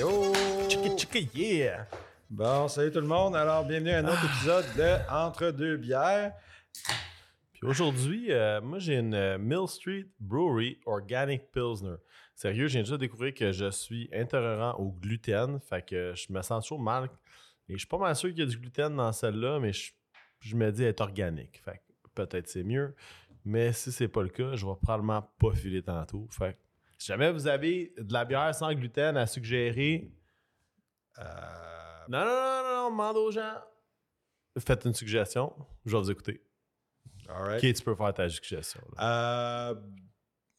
Yo! Yeah! Bon, salut tout le monde. Alors, bienvenue à un autre épisode de Entre deux bières. Puis aujourd'hui, euh, moi j'ai une euh, Mill Street Brewery Organic Pilsner. Sérieux, j'ai déjà découvert que je suis intolérant au gluten, fait que je me sens toujours mal. Et je suis pas mal sûr qu'il y a du gluten dans celle-là, mais je, je me dis être organique. Fait que peut-être c'est mieux. Mais si c'est pas le cas, je vais probablement pas filer tantôt. Fait que si jamais vous avez de la bière sans gluten à suggérer, Euh, non, non, non, non, non, demande aux gens. Faites une suggestion, je vais vous écouter. all right. Ok, tu peux faire ta suggestion. là? Euh,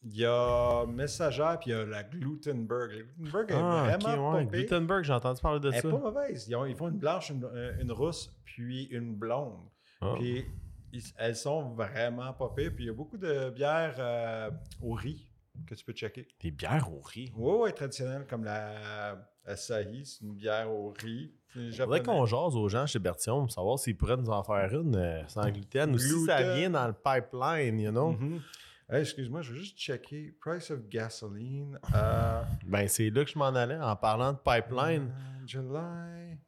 Il y a Messager puis il y a la Glutenberg. La Glutenberg est Ah, vraiment ok, ouais. pas pire. Glutenberg, j'ai entendu parler de Elle est ça. pas mauvaise. Ils, ont- ils font une blanche, une, euh, une rousse, puis une blonde. Ah. Puis ils- elles sont vraiment pas pires. Puis il y a beaucoup de bières euh, au riz que tu peux checker. Des bières au riz. Oui, oui, traditionnelles comme la Asahi, c'est une bière au riz. C'est Faudrait qu'on jase aux gens chez Bertillon pour savoir s'ils pourraient nous en faire une euh, sans gluten ou si ça vient dans le pipeline, you know. Mhm. Hey, excuse-moi, je veux juste checker. Price of gasoline. Euh, Ben, c'est là que je m'en allais en parlant de pipeline. euh, July.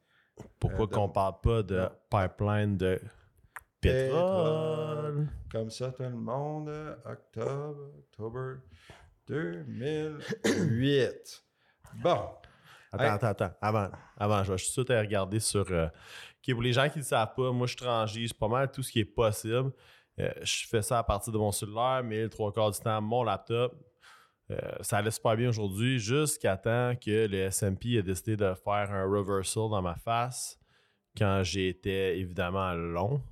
Pourquoi euh, de- qu'on parle pas de pipeline de pétrole? Comme ça, tout le monde. Octobre, octobre 2008. Bon. Attends, Hey. attends, attends. Avant, avant, je vais juste tout à regarder sur. euh, pour les gens qui ne le savent pas, moi, je transige pas mal tout ce qui est possible. Euh, je fais ça à partir de mon cellulaire, mais le trois quarts du temps, mon laptop. Euh, ça allait super bien aujourd'hui, jusqu'à temps que le SMP a décidé de faire un reversal dans ma face quand j'étais évidemment long.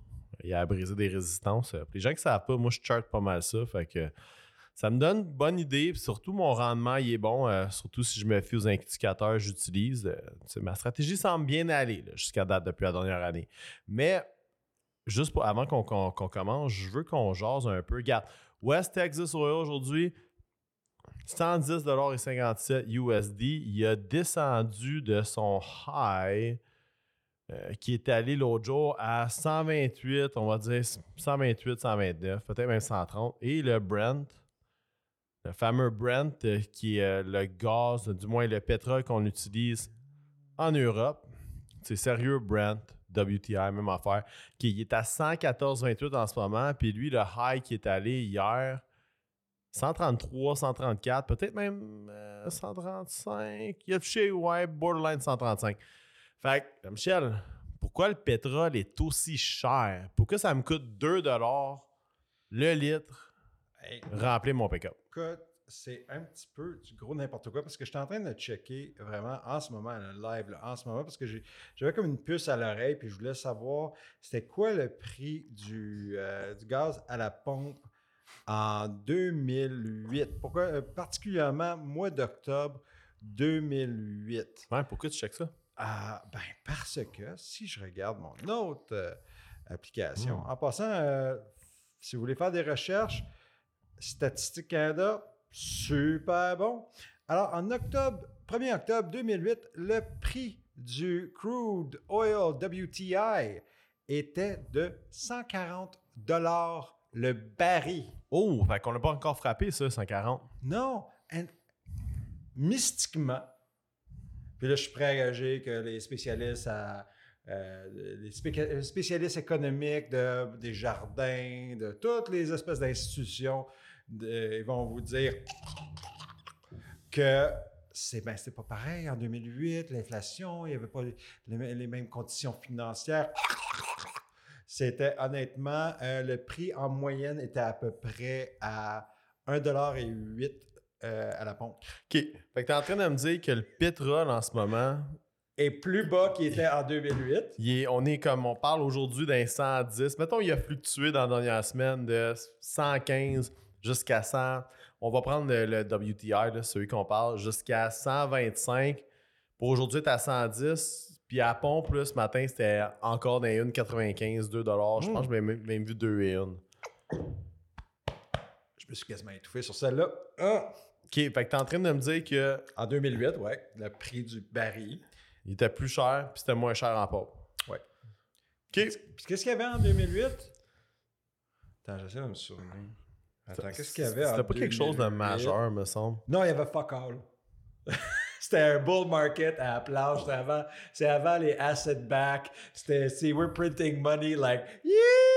Il a brisé des résistances. Pour les gens qui savent pas, moi, je charte pas mal ça. Fait que ça me donne une bonne idée. Surtout, mon rendement, il est bon. euh, surtout si je me fie aux indicateurs que j'utilise. Euh, ma stratégie semble bien aller jusqu'à date depuis la dernière année. Mais juste pour, avant qu'on commence, je veux qu'on jase un peu. Regarde, West Texas Oil aujourd'hui, 110,57 USD. Il a descendu de son high euh, qui est allé l'autre jour à 128, on va dire 128, 129, peut-être même 130. Et le Brent, le fameux Brent, euh, qui est euh, le gaz, du moins le pétrole qu'on utilise en Europe. C'est sérieux, Brent, WTI, même affaire, qui est à 114,28 en ce moment. Puis lui, le high qui est allé hier, 133, 134, peut-être même euh, 135. Il a touché, ouais, borderline 135. Fait que, Michel, pourquoi le pétrole est aussi cher? Pourquoi ça me coûte 2 le litre Hey, remplir mon pick-up? c'est un petit peu du gros n'importe quoi parce que je suis en train de checker vraiment en ce moment, le live, là, en ce moment, parce que j'avais comme une puce à l'oreille puis je voulais savoir c'était quoi le prix du, euh, du gaz à la pompe en 2008. Pourquoi, euh, particulièrement mois d'octobre 2008. Ouais, pourquoi tu checkes ça? Ah, ben, parce que si je regarde mon autre euh, application, Hmm. en passant, euh, si vous voulez faire des recherches, Statistique Canada, super bon. Alors, en octobre, 1er octobre 2008, le prix du crude oil WTI était de 140 dollars le baril. Oh, fait qu'on n'a pas encore frappé ça, 140. Non, and- mystiquement. Puis là, je suis prêt à gager que les spécialistes euh, les spé- spécialistes économiques de, des jardins, de toutes les espèces d'institutions, ils vont vous dire que c'est ben, pas pareil en 2008, l'inflation, il n'y avait pas les mêmes conditions financières. C'était honnêtement, euh, le prix en moyenne était à peu près à 1,08$ euh, à la pompe. OK. Fait que t'es en train de me dire que le pétrole en ce moment, Et plus bas qu'il était en 2008. il est- on est comme, on parle aujourd'hui d'un 110. Mettons, il a fluctué dans la dernière semaine de 115 jusqu'à 100. On va prendre le, le WTI, là, celui qu'on parle, jusqu'à 125. Pour aujourd'hui, c'est à 110. Puis à pompe, là, ce matin, c'était encore dans les 1,95, 2 Je pense que j'ai même, même vu 2 et 1. Je me suis quasiment étouffé sur celle-là. Ah! OK, fait que t'es en train de me dire que En 2008, ouais, le prix du baril. il était plus cher puis c'était moins cher en pompe. Ouais. OK. Puis qu'est-ce qu'il y avait en 2008? Attends, j'essaie de me souvenir. Attends, qu'est-ce qu'il y avait en C'était pas quelque chose de 2008? majeur, me semble. Non, il y avait fuck all. C'était un bull market à la plage. C'était avant, les asset back. C'était, c'est we're printing money like, yeah!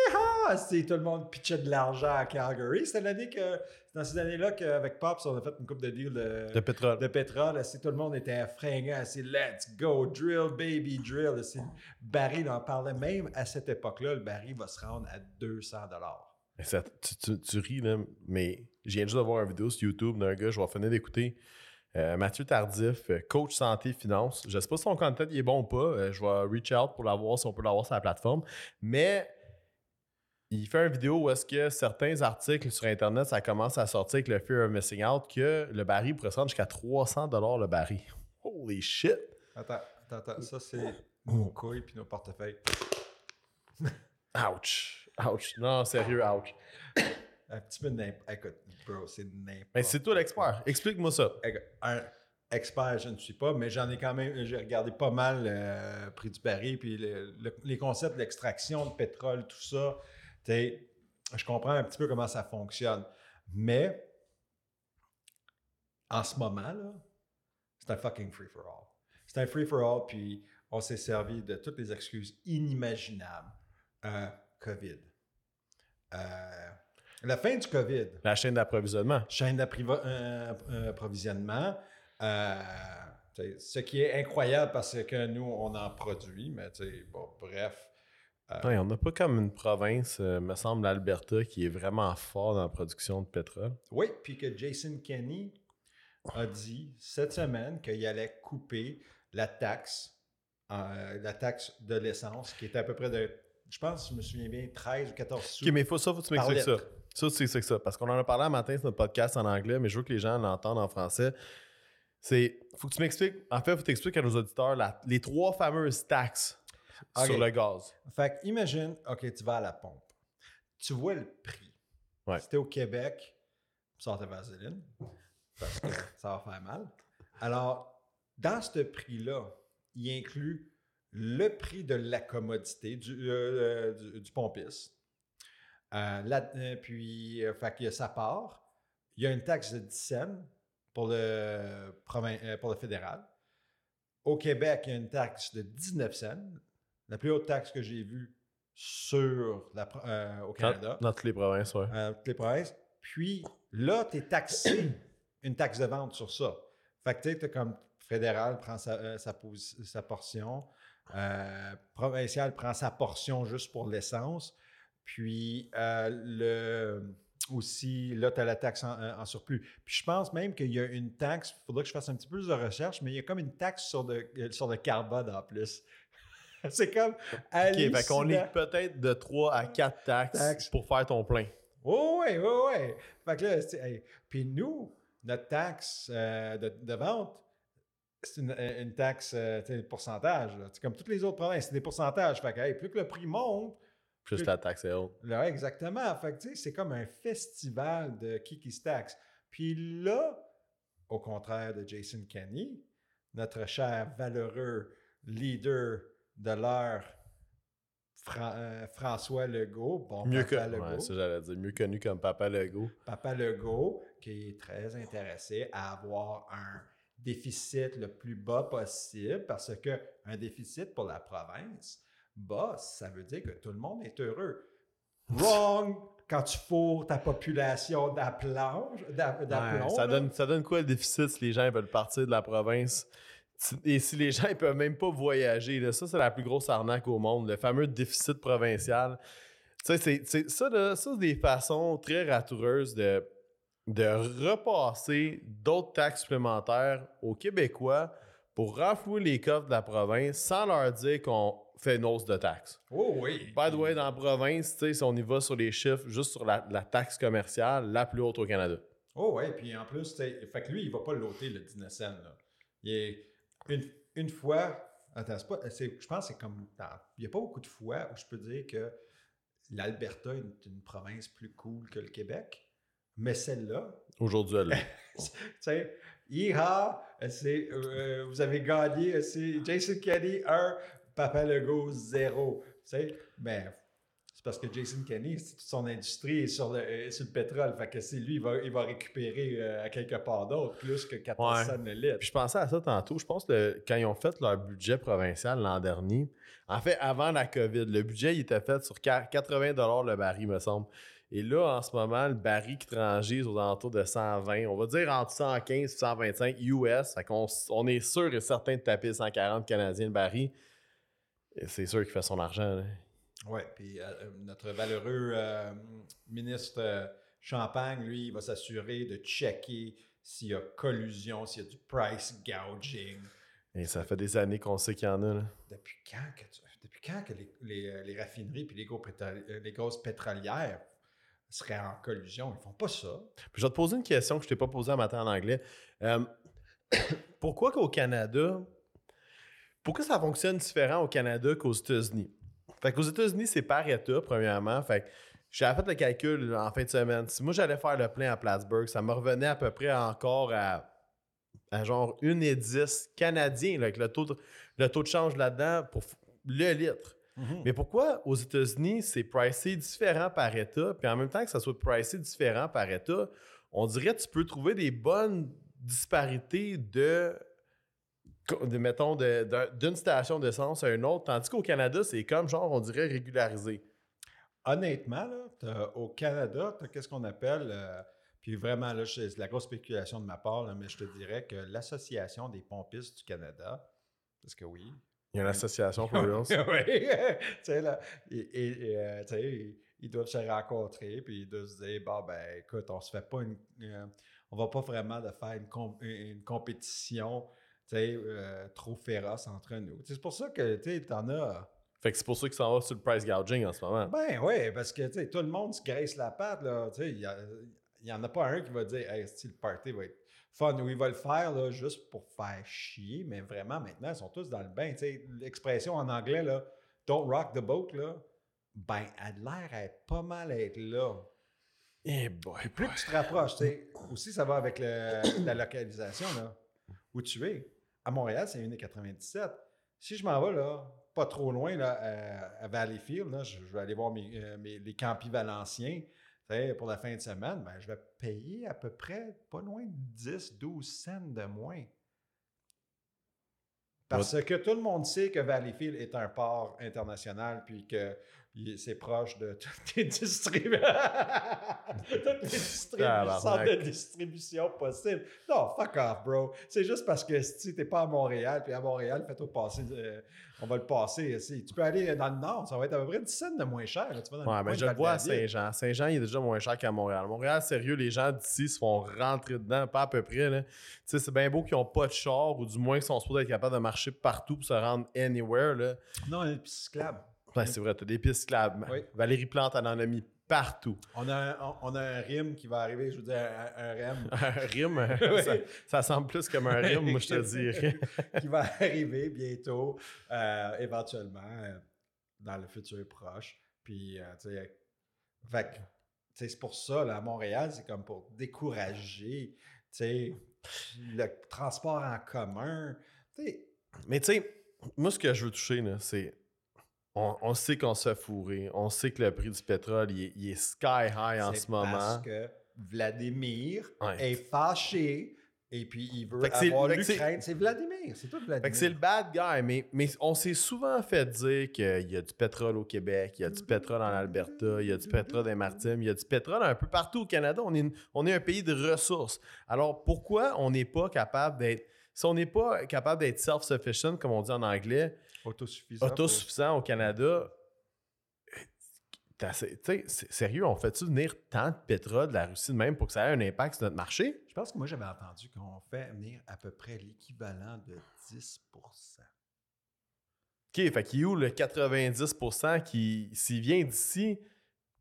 C'est tout le monde pitchait de l'argent à Calgary. C'était l'année que, dans ces années-là qu'avec Pops, on a fait une coupe de deals de, De pétrole. de pétrole. C'est tout le monde était fringant. C'est let's go, drill, baby, drill. C'est baril, en parlait même à cette époque-là. Le baril va se rendre à 200 Mais ça- tu, tu- tu ris, là, mais je viens juste de voir une vidéo sur YouTube d'un gars, je vais finir d'écouter. euh, Mathieu Tardif, euh, coach santé finance. Je sais pas si son content il est bon ou pas. euh, je vais reach out pour l'avoir si on peut l'avoir sur la plateforme. Mais il fait une vidéo où est-ce que certains articles sur Internet, ça commence à sortir avec le fear of missing out que le baril pourrait se rendre jusqu'à 300 le baril. Holy shit! Attends, attends, attends. Ça, c'est nos couilles puis nos portefeuilles. Ouch! Ouch! Non, sérieux, ouch. Un petit peu de n'importe Écoute, bro, c'est n'importe Mais c'est toi l'expert. Explique-moi ça. Un expert, je ne suis pas, mais j'en ai quand même. J'ai regardé pas mal le prix du baril, puis le- le- les concepts d'extraction de pétrole, tout ça. Sais, je comprends un petit peu comment ça fonctionne. Mais en ce moment, là, c'est un fucking free-for-all. C'est un free-for-all, puis on s'est servi de toutes les excuses inimaginables. Euh, COVID. Euh, la fin du COVID La chaîne d'approvisionnement. chaîne d'approvisionnement. Euh, ce qui est incroyable parce que nous, on en produit, mais bon, bref. Ouais, on n'a pas comme une province, euh, me semble, l'Alberta, qui est vraiment fort dans la production de pétrole. Oui, puis que Jason Kenney a dit cette semaine qu'il allait couper la taxe, euh, la taxe de l'essence, qui était à peu près de, je pense, je me souviens bien, 13 ou 14 sous. Ok, mais faut, ça, faut que tu m'expliques ça. Ça, tu sais que ça. Parce qu'on en a parlé un matin sur notre podcast en anglais, mais je veux que les gens l'entendent en français. C'est. Faut que tu m'expliques. En fait, faut que tu expliques à nos auditeurs la- les trois fameuses taxes Sur le gaz. Fait que imagine, OK, tu vas à la pompe. Tu vois le prix. Ouais. Si t'es au Québec, sors ta vaseline, parce que ça va faire mal. Alors, dans ce prix-là, il inclut le prix de la commodité du, euh, du, du pompiste. Euh, là- euh, puis, euh, fait qu'il y a sa part. Il y a une taxe de 10 cents pour le, euh, pour le fédéral. Au Québec, il y a une taxe de 19 cents. La plus haute taxe que j'ai vue sur la, euh, au Canada, Dans, dans toutes les provinces, ouais. euh, toutes les provinces. Puis là, tu es taxé une taxe de vente sur ça. Fait que tu comme fédéral prend sa, euh, sa, sa portion, euh, provincial prend sa portion juste pour l'essence. Puis le, aussi, là, tu as la taxe en, en surplus. Puis je pense même qu'il y a une taxe, il faudrait que je fasse un petit peu plus de recherche, mais il y a comme une taxe sur, sur le carbone en plus. C'est comme. Ok, fait qu'on hallucinant. est peut-être de 3 à 4 taxes, Taxes. pour faire ton plein. Oh, oui, oui, oui. Fait que là, hey, puis nous, notre taxe euh, de, de vente, c'est une, une taxe, euh, sais, pourcentage. C'est comme toutes les autres provinces, c'est des pourcentages. Fait que, hey, plus que le prix monte, Plus la taxe est haute. là, exactement. Fait que, tu sais, c'est comme un festival de qui qui se taxe. Puis là, au contraire de Jason Kenney, notre cher, valeureux leader de Fran- euh, François Legault, bon, Mieux que. Papa Legault, Ouais, ça, j'allais dire. Mieux connu comme Papa Legault. Papa Legault, qui est très intéressé à avoir un déficit le plus bas possible parce que un déficit pour la province, bas, ça veut dire que tout le monde est heureux. Wrong! Quand tu fourres ta population d'aplomb, d'a- d'aplomb, Ouais, ça, donne, ça donne quoi le déficit si les gens veulent partir de la province? Et si les gens ne peuvent même pas voyager, là, ça, c'est la plus grosse arnaque au monde, le fameux déficit provincial. Tu sais, c'est- ça, là, ça, c'est des façons très ratoureuses de, de repasser d'autres taxes supplémentaires aux Québécois pour renflouer les coffres de la province sans leur dire qu'on fait une hausse de taxes. Oh oui! By the way, dans la province, si on y va sur les chiffres, juste sur la, la taxe commerciale, la plus haute au Canada. Oh oui, puis en plus, fait que lui, il va pas l'ôter le 19 cents. Là. Il est une, une fois, attends, pas, je pense que c'est comme, il n'y a pas beaucoup de fois où je peux dire que l'Alberta est une, une province plus cool que le Québec, mais celle-là, Aujourd'hui, elle l'est. tu c'est, euh, vous avez gagné, c'est Jason Kenney 1, Papa Legault 0. Tu sais, mais c'est parce que Jason Kenney, toute son industrie est sur le, est sur le pétrole. Fait que c'est lui, il va, il va récupérer euh, à quelque part d'autre plus que 14 Ouais. cents le litre. Puis je pensais à ça tantôt. Je pense que quand ils ont fait leur budget provincial l'an dernier, en fait, avant la COVID, le budget il était fait sur qua- 80 le baril, me semble. Et là, en ce moment, le baril qui transige aux alentours de 120, on va dire entre 115 et 125 US. Fait qu'on on est sûr et certain de taper 140 Canadiens le baril. C'est sûr qu'il fait son argent. là. Oui, puis euh, euh, notre valeureux euh, ministre Champagne, lui, il va s'assurer de checker s'il y a collusion, s'il y a du price gouging. Et ça fait des années qu'on sait qu'il y en a. là. Depuis quand que, tu- depuis quand que les, les, les raffineries puis les, gros les grosses pétrolières seraient en collusion? Ils font pas ça. Puis je vais te poser une question que je t'ai pas posée un matin en anglais. Euh, pourquoi qu'au Canada, pourquoi ça fonctionne différent au Canada qu'aux États-Unis? Fait qu'aux États-Unis, c'est par État, premièrement. Fait que j'avais fait le calcul en fin de semaine. Si moi j'allais faire le plein à Plattsburgh, ça me revenait à peu près encore à, à genre 1 et 10 canadiens, là, avec le taux de, le taux de change là-dedans pour le litre. Mais pourquoi aux États-Unis, c'est pricé différent par État, puis en même temps que ça soit pricé différent par État, on dirait que tu peux trouver des bonnes disparités de, de mettons, de- d'un- d'une station d'essence à une autre, tandis qu'au Canada, c'est comme genre, on dirait régularisé. Honnêtement, là, au Canada, tu as qu'est-ce qu'on appelle, euh, puis vraiment, là, c'est de la grosse spéculation de ma part, là, mais je te dirais que l'Association des pompistes du Canada, parce que oui, Il y a une association pour eux. oui, tu sais, là, et, et- et, euh, tu sais, ils, ils doivent se rencontrer, puis ils doivent se dire, bon, ben, écoute, on se fait pas une, euh, on va pas vraiment de faire une, une compétition, euh, trop féroce entre nous. C'est pour ça que, tu t'en as... Fait que c'est pour ça qu'ils s'en va sur le price gouging en ce moment. Ben oui, parce que, tout le monde se graisse la patte, il y, a- il y en a pas un qui va dire, hey, si le party va être fun, ou il va le faire, là, juste pour faire chier, mais vraiment, maintenant, ils sont tous dans le bain, l'expression en anglais, là, don't rock the boat, là, ben, elle a l'air pas mal à être là. Eh boy, Plus que tu te rapproches, aussi, ça va avec le- la localisation, là, où tu es. À Montréal, c'est 1,97. Si je m'en vais, là, pas trop loin, là, à, à Valleyfield, là, je, je vais aller voir mes, euh, mes- les campis valenciens, pour la fin de semaine, ben, je vais payer à peu près pas loin de 10, 12 cents de moins. Parce que tout le monde sait que Valleyfield est un port international, puis que c'est proche de toutes les distributeurs. toutes les distribu- Tabarnak. centres de distribution possibles. Non, fuck off, bro. C'est juste parce que si t'es pas à Montréal, puis à Montréal, fais-toi passer. euh, on va le passer ici. Tu peux aller dans le nord, ça va être à peu près 10 cents de moins cher. là. Tu vas dans Ouais, le mais coin je le vois à. Saint-Jean. Saint-Jean, il est déjà moins cher qu'à Montréal. Montréal, sérieux, les gens d'ici se font rentrer dedans, pas à peu près. là. Tu sais, c'est bien beau qu'ils n'ont pas de char, ou du moins qu'ils sont supposés être capables de marcher partout pour se rendre anywhere. Là. Non, une piste cyclable. Ouais, c'est vrai, t'as des pistes cyclables. Oui. Valérie Plante, elle en a mis partout. On a, un, on, a un rime qui va arriver, je veux dire, un, un rime Un rime, Oui. ça, ça semble plus comme un rime, moi, je te dirais. qui va arriver bientôt, euh, éventuellement, euh, dans le futur proche. Puis, euh, tu sais, fait tu c'est pour ça, là, à Montréal, c'est comme pour décourager, tu sais, le transport en commun. Tu Mais tu sais, moi, ce que je veux toucher, c'est. On, on sait qu'on se fait fourrer. On sait que le prix du pétrole, il est, il est sky high en ce moment. Parce que Vladimir Ouais. est fâché et puis il veut avoir l'Ukraine. C'est Vladimir, c'est tout Vladimir. C'est le bad guy, mais, mais on s'est souvent fait dire qu'il y a du pétrole au Québec, il y a du pétrole en Alberta, il y a du pétrole dans les Maritimes, il y a du pétrole un peu partout au Canada. On est, on est un pays de ressources. Alors pourquoi on n'est pas capable d'être. Si on n'est pas capable d'être self-sufficient, comme on dit en anglais, autosuffisant. pour- autosuffisant au Canada, t'as- tu sais, c'est- sérieux, on fait-tu venir tant de pétrole de la Russie de même pour que ça ait un impact sur notre marché? Je pense que moi, j'avais entendu qu'on fait venir à peu près l'équivalent de 10% OK, fait qu'il est où le 90% qui, s'il vient d'ici,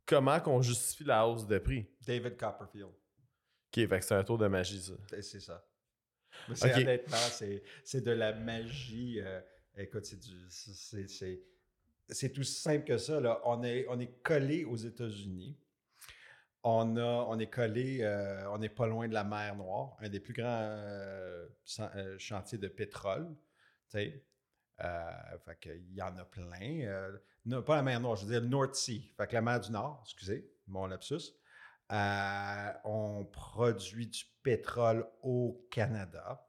comment qu'on justifie la hausse de prix? David Copperfield. OK, fait que c'est un tour de magie, ça. C'est- ça. Mais c'est Ok. honnêtement, c'est, c'est de la magie. euh, écoute, c'est du. C'est, simple que ça. Là. On, est, collé aux États-Unis. On, a, on est collé, euh, on n'est pas loin de la mer Noire, un des plus grands euh, euh, chantiers de pétrole. Tu sais. Fait qu'il y en a plein. Non, pas la mer Noire, je veux dire le North Sea, fait que la mer du Nord, excusez, mon lapsus. On produit du pétrole au Canada.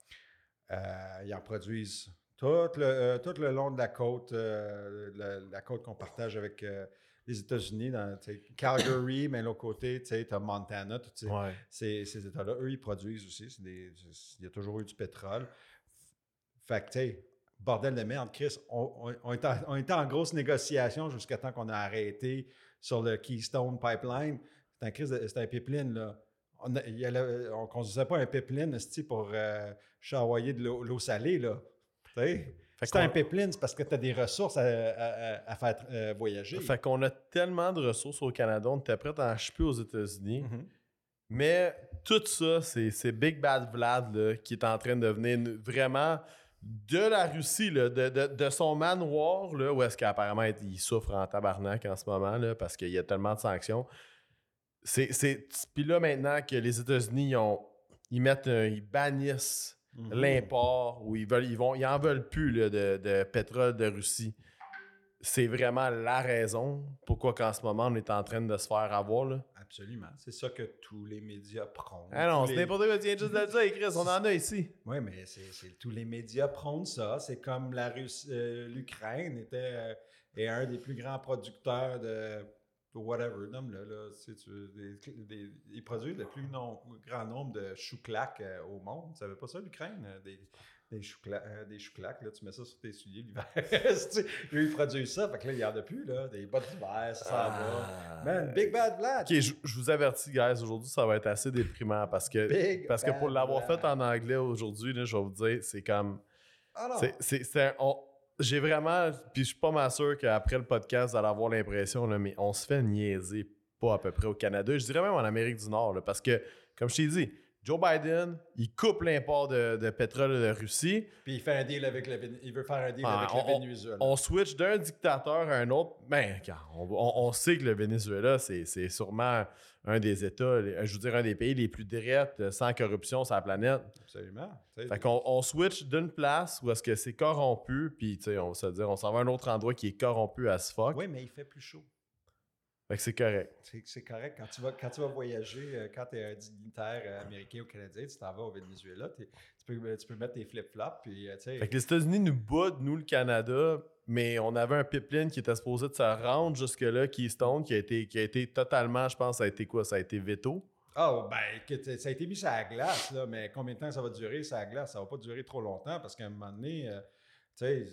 Ils en produisent tout le, euh, tout le long de la côte, euh, la, la côte qu'on partage avec euh, les États-Unis, dans Calgary, mais l'autre côté, tu sais, as Montana, tous ces, Ouais. ces, ces États-là. Eux, ils produisent aussi. c'est des- c'est- il y a toujours eu du pétrole. Fait que, tu sais, bordel de merde, Chris, on, on- on était, en- on était en grosse négociation jusqu'à temps qu'on a arrêté sur le Keystone Pipeline. C'était un, un pipeline, là. On ne conduisait pas un pipeline pour charroyer de l'eau salée, là. C'est un pipeline, c'est parce que tu as des ressources à, à- faire euh, voyager. Fait qu'on a tellement de ressources au Canada, on était prêt à en choper aux États-Unis. Mhm. Mais tout ça, c'est Big Bad Vlad là, qui est en train de venir n- vraiment de la Russie, là, de, de- de son manoir, là, où est-ce qu'apparemment il souffre en tabarnak en ce moment, là, parce qu'il y a tellement de sanctions. C'est, Puis là, maintenant que les États-Unis, ils, ils mettent, un- ils bannissent Mhm. l'import, ou ils, veulent, ils, vont, ils en veulent plus là, de, de pétrole de Russie. C'est vraiment la raison pourquoi qu'en ce moment, on est en train de se faire avoir. Là. Absolument. C'est ça que tous les médias prônent. Ah non, c'est n'importe quoi, tiens juste de ça, Chris, on en a ici. Oui, mais c'est, tous les médias prônent ça. C'est comme la euh, l'Ukraine était euh, est un des plus grands producteurs de whatever, nomme-le, là. Tu sais, tu- des- des- ils produisent le plus non- grand nombre de chouclacs euh, au monde. Tu savais pas ça, l'Ukraine? euh, Des, des, choucla- euh, des chouclacs, là, tu mets ça sur tes souliers l'hiver. Eux, ils produisent ça, fait que là, il n'y en a plus, là. Des bottes d'hiver, ça va. Man, Big Bad Vlad! Ah. Ok, je, je vous avertis, guys, aujourd'hui, ça va être assez déprimant parce que, Big parce que pour l'avoir fait en anglais aujourd'hui, je vais vous dire, c'est comme. Ah c'est- c'est- c'est un- on- J'ai vraiment. Puis je suis pas mal sûr qu'après le podcast, vous allez avoir l'impression, mais on se fait niaiser pas à peu près au Canada. Je dirais même en Amérique du Nord, parce que, comme je t'ai dit, Joe Biden, il coupe l'import de, de pétrole de Russie. Puis il fait un deal avec le Vén- il veut faire un deal Ah, avec on- le Venezuela. On switch d'un dictateur à un autre. Ben, on, on- on sait que le Venezuela, c'est sûrement un des États, je veux dire, un des pays les plus directs, euh, sans corruption sur la planète. Absolument. Fait qu'on on switch d'une place où est-ce que c'est corrompu, puis tu sais, on va se dire, on s'en va à un autre endroit qui est corrompu as fuck. Oui, mais il fait plus chaud. Fait que c'est correct. C'est c'est correct. Quand tu vas, quand tu vas voyager, euh, quand tu es un dignitaire euh, américain ou canadien, tu t'en vas au Venezuela, tu peux, tu peux mettre tes flip-flops. Euh, Fait que les États-Unis nous boudent, nous, le Canada, mais on avait un pipeline qui était supposé de se rendre jusque-là, Keystone, qui a été, qui a été totalement, je pense, ça a été quoi? Ça a été veto. Ah, ben, écoute, ça a été mis sur la glace, là, mais combien de temps ça va durer, sur la glace? Ça va pas durer trop longtemps parce qu'à un moment donné, euh, tu sais,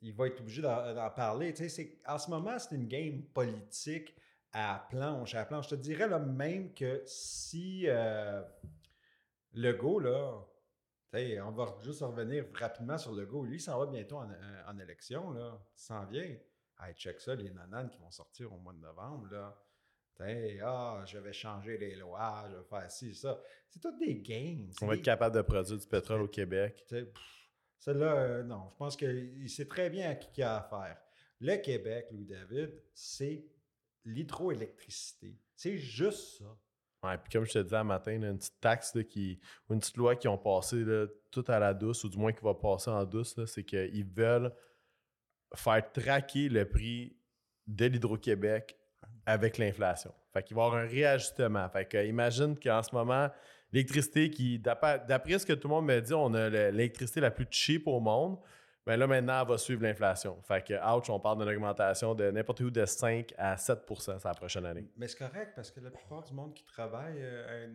il va être obligé d'en d'en parler. Tu sais, c'est- en ce moment, c'est une game politique à planche, à planche. Je te dirais là, même que si euh, Legault, là, tu sais, on va juste revenir rapidement sur Legault. Lui, il s'en va bientôt en, en- en élection, là. Il s'en vient. Hey, check ça, les nananes qui vont sortir au mois de novembre, là. Ah, je vais changer les lois, je vais faire ci, ça. C'est tout des games. On va être capable de produire du pétrole au Québec. pff, Celle-là, euh, non. Je pense qu'il sait très bien à qui il a affaire. Le Québec, Louis-David, c'est l'hydroélectricité. C'est juste ça. Ouais, puis comme je te disais un matin, une petite taxe qui, ou une petite loi qui ont passé là, tout à la douce, ou du moins qui va passer en douce, c'est qu'ils veulent faire traquer le prix de l'Hydro-Québec avec l'inflation. Fait qu'il va y avoir un réajustement. Fait que imagine qu'en ce moment, l'électricité qui, d'après ce que tout le monde me dit, on a le- l'électricité la plus cheap au monde. Ben là, maintenant, elle va suivre l'inflation. Fait que, ouch, on parle d'une augmentation de n'importe où de 5 à 7 sur la prochaine année. Mais c'est correct parce que la plupart du monde qui travaille, euh,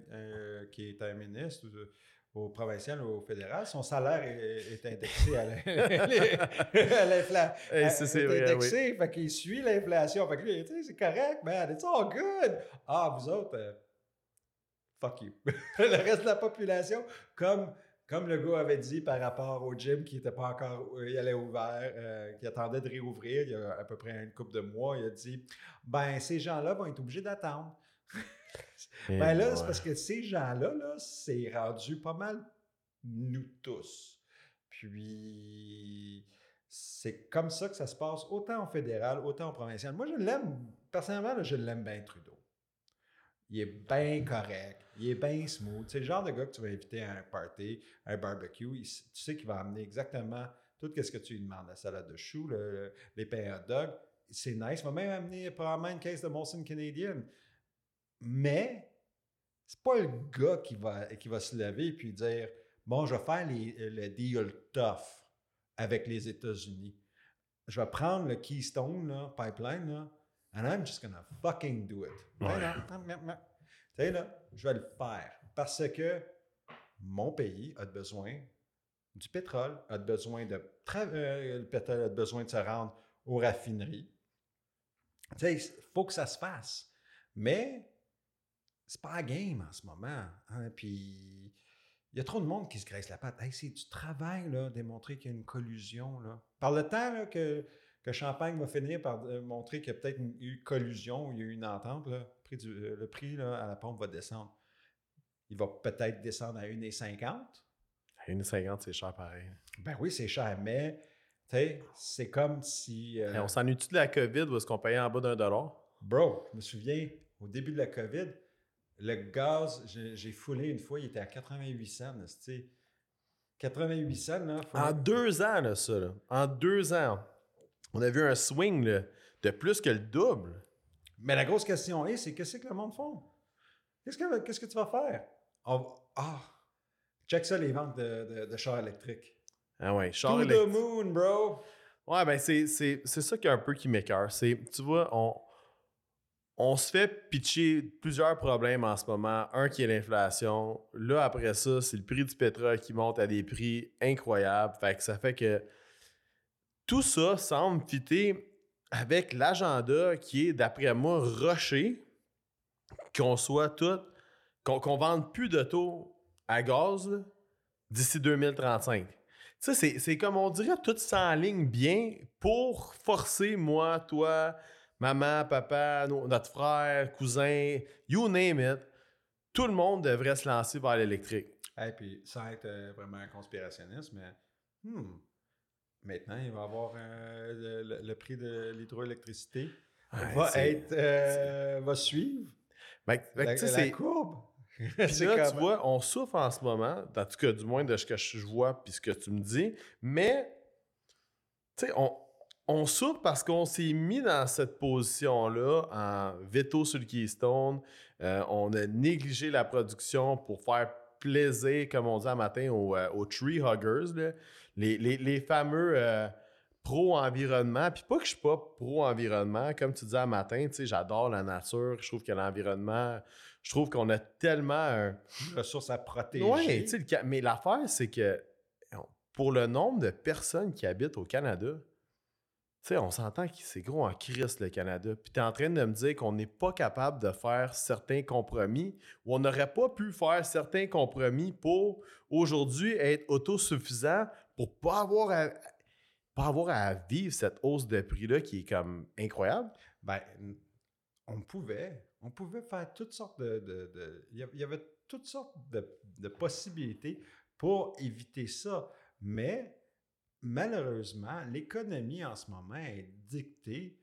un- qui est un ministre ou de- au provincial ou au fédéral, son salaire est, est indexé à la- à l'inflation. Ça, c'est indexé, fait qu'il suit l'inflation. Fait que lui, tu sais, c'est correct, man, it's all good. Ah, vous autres, euh, fuck you. le reste de la population, comme, comme le gars avait dit par rapport au gym qui n'était pas encore, euh, il allait ouvert, euh, qui attendait de réouvrir il y a à peu près une couple de mois, il a dit, ben, ces gens-là vont être obligés d'attendre. Et Ben là, c'est parce que ces gens-là, là, c'est rendu pas mal nous tous. Puis, c'est comme ça que ça se passe, autant au fédéral, autant au provincial. Moi, je l'aime, personnellement, là, je l'aime bien Trudeau. Il est bien correct, il est bien smooth. C'est le genre de gars que tu vas inviter à un party, à un barbecue. tu sais qu'il va amener exactement tout ce que tu lui demandes, la salade de choux, le- les pains hot dog, c'est nice. Il va même amener probablement une caisse de Molson Canadian. Mais c'est pas le gars qui va, qui va se lever et puis dire Bon, je vais faire le deal tough avec les États-Unis. Je vais prendre le Keystone là, Pipeline là, and I'm just gonna fucking do it. Ouais. Tu sais, là, je vais le faire parce que mon pays a besoin du pétrole, a besoin de euh, le pétrole a besoin de se rendre aux raffineries. Tu sais, il faut que ça se fasse. Mais c'est pas la game en ce moment. hein. Puis il y a trop de monde qui se graisse la patte. Hey, c'est du travail, là, démontrer qu'il y a une collusion. Là. Par le temps là, que, que Champagne va finir par euh, montrer qu'il y a peut-être eu collusion, il y a eu une entente, là, le prix, du- euh, le prix là, à la pompe va descendre. Il va peut-être descendre à 1,50. 1,50, c'est cher pareil. Ben oui, c'est cher, mais c'est comme si. euh, on s'ennuie-tu de la COVID ou est-ce qu'on payait en bas d'un dollar? Bro, je me souviens, au début de la COVID, le gaz, j'ai foulé une fois, il était à 88 cents. là, tu sais. 88 cents, là. faut- En deux ans, là, ça. là. En deux ans, on a vu un swing là, de plus que le double. Mais la grosse question est, c'est qu'est-ce que le monde font? Qu'est-ce que, qu'est-ce que tu vas faire? On Ah! Check ça, les ventes de, de, de chars électriques. Ah ouais, char To the moon, bro! Ouais, ben c'est, c'est, c'est ça qui est un peu qui m'écœure. C'est, tu vois, on, on se fait pitcher plusieurs problèmes en ce moment. Un qui est l'inflation. Là, après ça, c'est le prix du pétrole qui monte à des prix incroyables. Fait que ça fait que tout ça semble fitter avec l'agenda qui est, d'après moi, rushé. Qu'on soit tout, qu'on, qu'on vende plus d'auto à gaz d'ici 2035. Tu sais, c'est, comme on dirait, tout s'enligne bien pour forcer moi, toi, maman, papa, no- notre frère, cousin, you name it. Tout le monde devrait se lancer vers l'électrique. Et puis, sans être euh, vraiment conspirationniste, mais hmm, maintenant, il va y avoir euh, le, prix de l'hydroélectricité Ouais, va être euh, va suivre fait que, la, courbe. Puis là, tu vois, on souffre en ce moment, en tout cas, du moins de ce que je vois puis ce que tu me dis, mais, tu sais, on, on souffre parce qu'on s'est mis dans cette position-là en veto sur le Keystone. Euh, on a négligé la production pour faire plaisir, comme on dit un matin, aux, aux tree huggers, là. Les, les- les fameux euh, pro-environnement. Puis pas que je suis pas pro-environnement, comme tu disais un matin, tu sais, j'adore la nature, je trouve que l'environnement, je trouve qu'on a tellement un, ressources à protéger. oui, tu sais, le mais l'affaire, c'est que pour le nombre de personnes qui habitent au Canada, tu sais, on s'entend que c'est gros en crise, le Canada. Puis tu es en train de me dire qu'on n'est pas capable de faire certains compromis ou on n'aurait pas pu faire certains compromis pour aujourd'hui être autosuffisant pour pas avoir pas avoir à vivre cette hausse de prix-là qui est comme incroyable. Ben, on pouvait, on pouvait faire toutes sortes de, de- il y avait toutes sortes de, de possibilités pour éviter ça. Mais malheureusement, l'économie en ce moment est dictée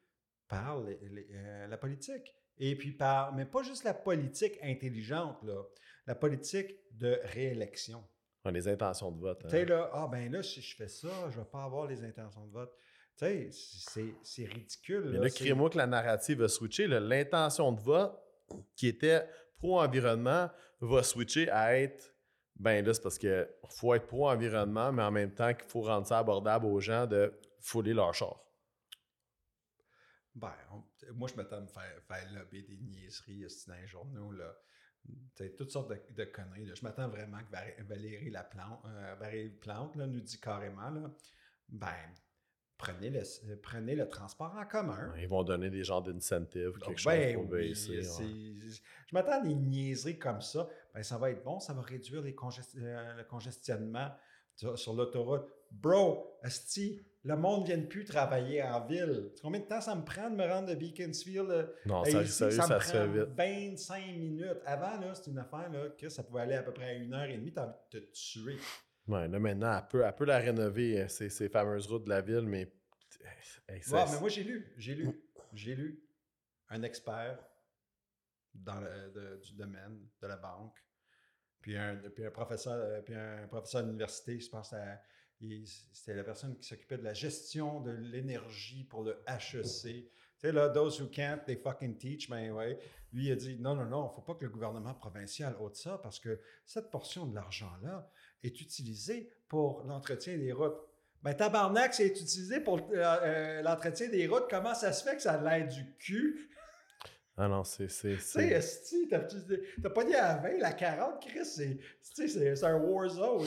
par euh, la politique. Et puis par, mais pas juste la politique intelligente, là, la politique de réélection. Les intentions de vote. Tu sais, hein. là, ah ben là, si je fais ça, je vais pas avoir les intentions de vote. Tu sais, c'est- ridicule. Mais là, là, crée-moi que la narrative va switcher. là. L'intention de vote qui était pro-environnement va switcher à être ben là, c'est parce qu'il faut être pro-environnement, mais en même temps qu'il faut rendre ça abordable aux gens de fouler leur char. Ben, on- moi, je m'attends à me faire, faire lober des niaiseries dans les journaux, là. Toutes sortes de, de conneries. là. Je m'attends vraiment que Val- Valérie Laplante, euh, Valérie Plante là, nous dit carrément, là, ben, prenez le, euh, prenez le transport en commun. Ils vont donner des genres d'incentives, Ah, quelque ben chose pour oui, baisser. ouais. Je m'attends à des niaiseries comme ça. Ben, ça va être bon, ça va réduire les congest- euh, le congestionnement sur, sur l'autoroute. Bro, Asti, le monde ne vient plus travailler en ville. Combien de temps ça me prend de me rendre de Beaconsfield? euh, Non, ça, ici, sérieux, ça, ça, me se fait prend vite. 25 minutes. Avant, là, c'est une affaire là, que ça pouvait aller à peu près à une heure et demie. T'as envie de te tuer. Ouais, là, maintenant, elle peut, elle peut la rénover, euh, ces, ces fameuses routes de la ville, mais. Hey, ça- Ouais, mais moi, j'ai lu. J'ai lu. J'ai lu. Un expert dans le, de- du domaine de la banque. Puis un, puis un professeur, euh, puis un professeur d'université, je pense, à- c'était la personne qui s'occupait de la gestion de l'énergie pour le HEC. Tu sais, là, those who can't, they fucking teach, mais ouais. Lui, il a dit non, non, non, il ne faut pas que le gouvernement provincial ôte ça parce que cette portion de l'argent-là est utilisée pour l'entretien des routes. Ben, tabarnak, c'est utilisé pour euh, euh, l'entretien des routes. Comment ça se fait que ça a l'air du cul? Ah non, c'est. c'est- Tu sais, c'est- esti, t'as pas dit à la 20, la 40, Chris, c'est tu sais, c'est c'est un war zone.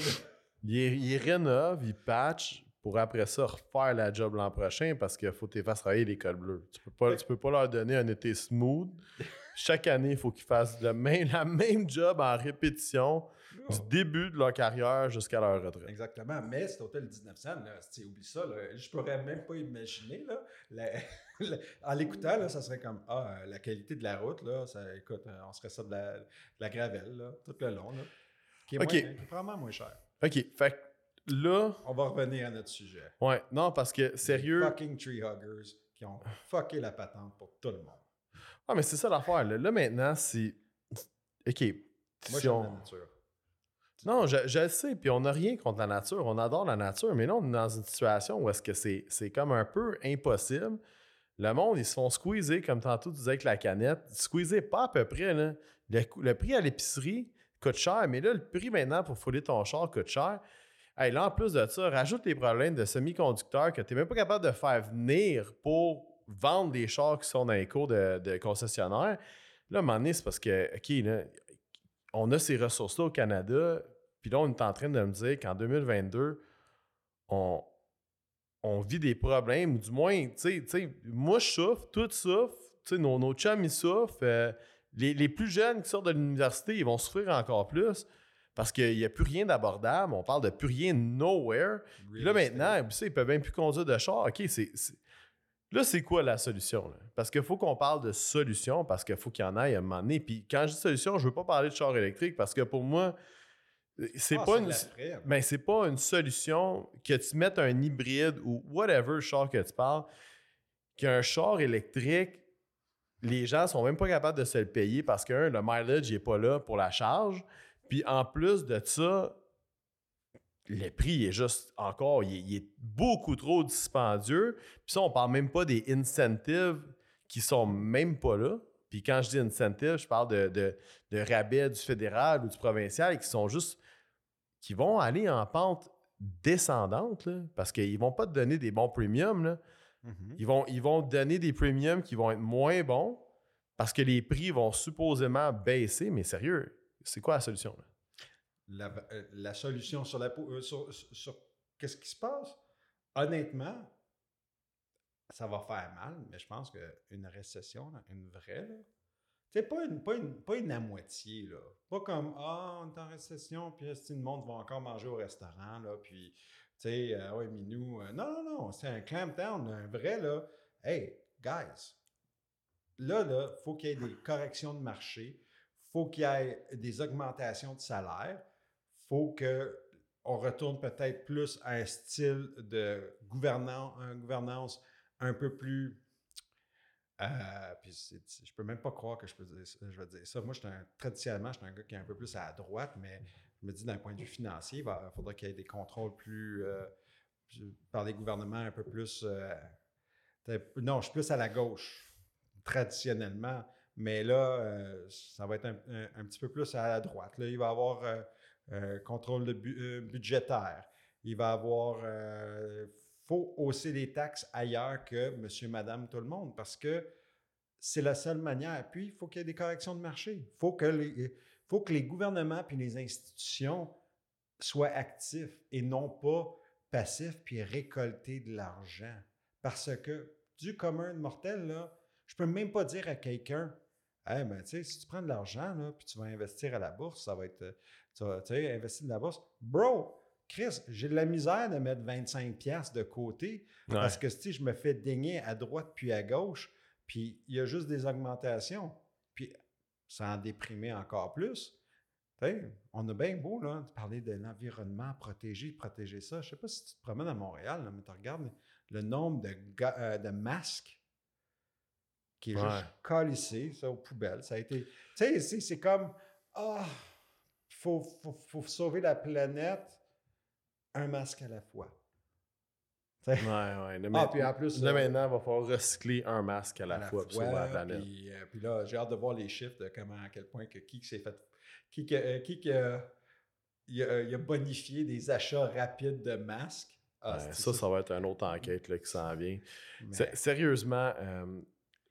Il, il rénove, il patch pour après ça refaire la job l'an prochain parce qu'il faut que tu fasses travailler les codes bleus. Tu peux pas, tu peux pas leur donner un été smooth. Chaque année, il faut qu'ils fassent le même, la même job en répétition du début de leur carrière jusqu'à leur retraite. Exactement, mais cet hôtel 1900, là, oublie ça, là, je pourrais même pas imaginer, là, la- la- en l'écoutant, ça serait comme, ah, euh, la qualité de la route, là, ça, écoute, euh, on serait ça de la, de la gravelle, là, tout le long, là, qui est, Ok. moins- qui est vraiment moins cher. OK, fait là, On va revenir à notre sujet. ouais, non, parce que sérieux, Fucking tree huggers qui ont fucké la patente pour tout le monde. ah, mais c'est ça l'affaire. Là, Là, maintenant, c'est. OK. Moi, si on- la nature. Non, je, je le sais, puis on n'a rien contre la nature, on adore la nature, mais là, on est dans une situation où est-ce que c'est, c'est comme un peu impossible. Le monde, ils se font squeezer, comme tantôt tu disais avec la canette. Squeezer pas à peu près, là. Le, le prix à l'épicerie coûte cher, mais là, le prix maintenant pour fouler ton char coûte cher. Hey, là, en plus de ça, rajoute les problèmes de semi-conducteurs que tu n'es même pas capable de faire venir pour vendre des chars qui sont dans les cours de, de concessionnaires. Là, à un moment donné, c'est parce que, OK, on a ces ressources-là au Canada, puis là, on est en train de me dire qu'en 2022, on, on vit des problèmes, ou du moins, tu sais, tu sais, moi, je souffre, tout souffre, tu sais, nos, nos chums, ils souffrent. euh, les, les plus jeunes qui sortent de l'université, ils vont souffrir encore plus parce qu'il n'y a plus rien d'abordable. On parle de plus rien nowhere. Là, maintenant, ça, ils peuvent même plus conduire de char. OK, c'est. Là, c'est quoi la solution? là? Parce qu'il faut qu'on parle de solution, parce qu'il faut qu'il y en ait à un moment donné. Puis quand je dis solution, je veux pas parler de char électrique, parce que pour moi, c'est Ah, pas une. Ben, c'est pas une solution que tu mettes un hybride ou whatever char que tu parles, qu'un char électrique, les gens sont même pas capables de se le payer parce que, le mileage n'est pas là pour la charge. Puis en plus de ça, le prix est juste encore, il est, beaucoup trop dispendieux. Puis ça, on parle même pas des incentives qui sont même pas là. Puis quand je dis incentives, je parle de, rabais du fédéral ou du provincial qui sont juste, qui vont aller en pente descendante, parce qu'ils vont pas te donner des bons premiums. Mhm. Ils, vont, ils vont donner des premiums qui vont être moins bons parce que les prix vont supposément baisser. Mais sérieux, c'est quoi la solution? là? la, euh, la solution sur la euh, sur, sur- sur qu'est-ce qui se passe, honnêtement, ça va faire mal, mais je pense qu'une récession, là, une vraie, sais, pas une, pas, une, pas une à moitié, là. Pas comme, ah, on est en récession, puis que le monde va encore manger au restaurant, là, puis, euh, ouais, euh, non, non, non, c'est un clamp down, un vrai, là. Hey, guys, là, là, faut qu'il y ait des corrections de marché, faut qu'il y ait des augmentations de salaire, faut que on retourne peut-être plus à un style de gouvernance, une gouvernance un peu plus. Euh, puis je peux même pas croire que je peux dire ça, je vais dire ça. Moi, je suis un, traditionnellement, je suis un gars qui est un peu plus à droite, mais je me dis d'un point de vue financier, il va- faudrait qu'il y ait des contrôles plus, euh, plus- par les gouvernements un peu plus. euh, non, je suis plus à la gauche traditionnellement, mais là, euh, ça va être un, petit peu plus à la droite. Là, il va y avoir contrôle budgétaire. Il va y avoir. faut hausser les taxes ailleurs que monsieur, madame, tout le monde, parce que c'est la seule manière. Puis, il faut qu'il y ait des corrections de marché. Il faut que les, faut que les gouvernements puis les institutions soient actifs et non pas passifs puis récolter de l'argent. Parce que du commun de mortel, là, je peux même pas dire à quelqu'un Hey, ben, tu sais, si tu prends de l'argent, là, puis tu vas investir à la bourse, ça va être. euh, Tu vas, tu sais, investir dans la bourse. Bro, Chris, j'ai de la misère de mettre 25$ piastres de côté parce que, sais, je me fais daigner à droite puis à gauche, puis il y a juste des augmentations. Puis ça en déprimait encore plus. On a bien beau, là, de parler de l'environnement, protéger, protéger ça. Je sais pas si tu te promènes à Montréal, là, mais tu regardes le nombre de, euh, de masques qui est Ouais. juste ça, aux poubelles. Ça a été... Tu sais, c'est- comme... Ah, faut, faut, faut sauver la planète. un masque à la fois. Ouais, ouais. Là, Ah, puis en plus, là, euh, maintenant, il va falloir recycler un masque à la, à la fois, pour sauver la planète. Puis, euh, puis là, j'ai hâte de voir les chiffres de comment, à quel point que qui s'est fait. Qui, que- euh, qui que, il, a, il a bonifié des achats rapides de masques. Ah, ça, ça va être une autre enquête là, qui s'en vient. mais- Sérieusement, euh,